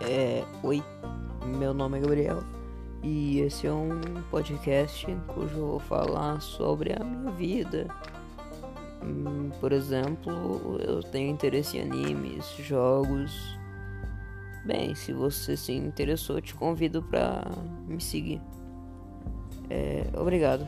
É, oi, meu nome é Gabriel e esse é um podcast cujo eu vou falar sobre a minha vida. Hum, por exemplo, eu tenho interesse em animes, jogos. Bem, se você se interessou, te convido para me seguir. É, obrigado.